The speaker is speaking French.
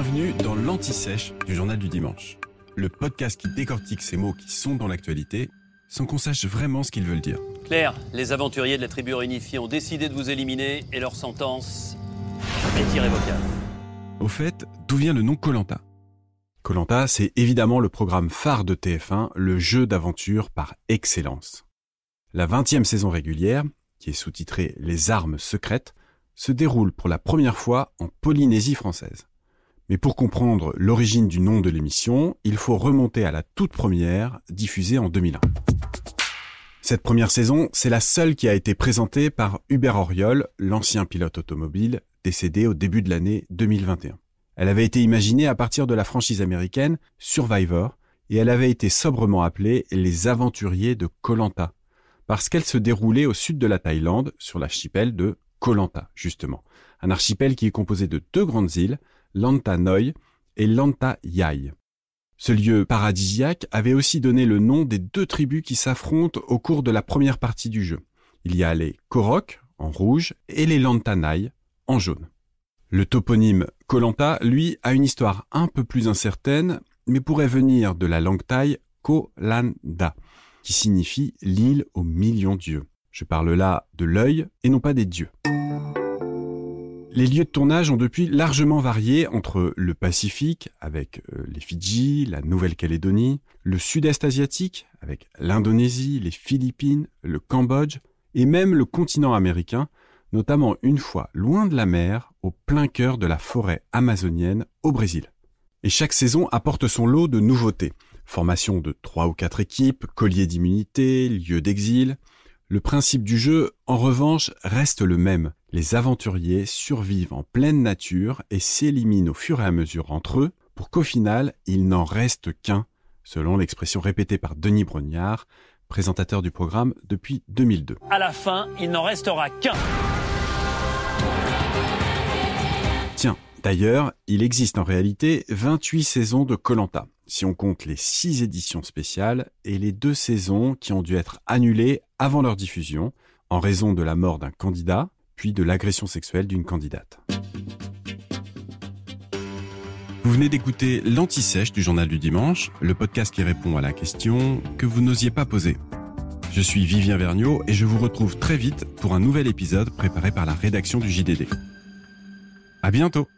Bienvenue dans l'Anti-Sèche du Journal du Dimanche, le podcast qui décortique ces mots qui sont dans l'actualité sans qu'on sache vraiment ce qu'ils veulent dire. Claire, les aventuriers de la tribu réunifiée ont décidé de vous éliminer et leur sentence est irrévocable. Au fait, d'où vient le nom Colanta? Colanta, c'est évidemment le programme phare de TF1, le jeu d'aventure par excellence. La 20e saison régulière, qui est sous-titrée Les armes secrètes, se déroule pour la première fois en Polynésie française. Mais pour comprendre l'origine du nom de l'émission, il faut remonter à la toute première, diffusée en 2001. Cette première saison, c'est la seule qui a été présentée par Hubert Auriol, l'ancien pilote automobile, décédé au début de l'année 2021. Elle avait été imaginée à partir de la franchise américaine Survivor, et elle avait été sobrement appelée Les Aventuriers de Kolanta, parce qu'elle se déroulait au sud de la Thaïlande, sur l'archipel de Kolanta, justement. Un archipel qui est composé de deux grandes îles, Lanta Noi et Lanta Yai. Ce lieu paradisiaque avait aussi donné le nom des deux tribus qui s'affrontent au cours de la première partie du jeu. Il y a les Korok, en rouge, et les Lantanai, en jaune. Le toponyme Kolanta, lui, a une histoire un peu plus incertaine, mais pourrait venir de la langue thaï Kolanda, qui signifie l'île aux millions d'yeux. Je parle là de l'œil et non pas des dieux. Les lieux de tournage ont depuis largement varié entre le Pacifique, avec euh, les Fidji, la Nouvelle-Calédonie, le Sud-Est asiatique, avec l'Indonésie, les Philippines, le Cambodge, et même le continent américain, notamment une fois loin de la mer, au plein cœur de la forêt amazonienne au Brésil. Et chaque saison apporte son lot de nouveautés. Formation de trois ou quatre équipes, colliers d'immunité, lieux d'exil, le principe du jeu, en revanche, reste le même. Les aventuriers survivent en pleine nature et s'éliminent au fur et à mesure entre eux pour qu'au final, il n'en reste qu'un, selon l'expression répétée par Denis Brognard, présentateur du programme depuis 2002. À la fin, il n'en restera qu'un. Tiens, d'ailleurs, il existe en réalité 28 saisons de Colanta si on compte les six éditions spéciales et les deux saisons qui ont dû être annulées avant leur diffusion en raison de la mort d'un candidat, puis de l'agression sexuelle d'une candidate. Vous venez d'écouter l'Anti-Sèche du Journal du Dimanche, le podcast qui répond à la question que vous n'osiez pas poser. Je suis Vivien Vergniaud et je vous retrouve très vite pour un nouvel épisode préparé par la rédaction du JDD. À bientôt!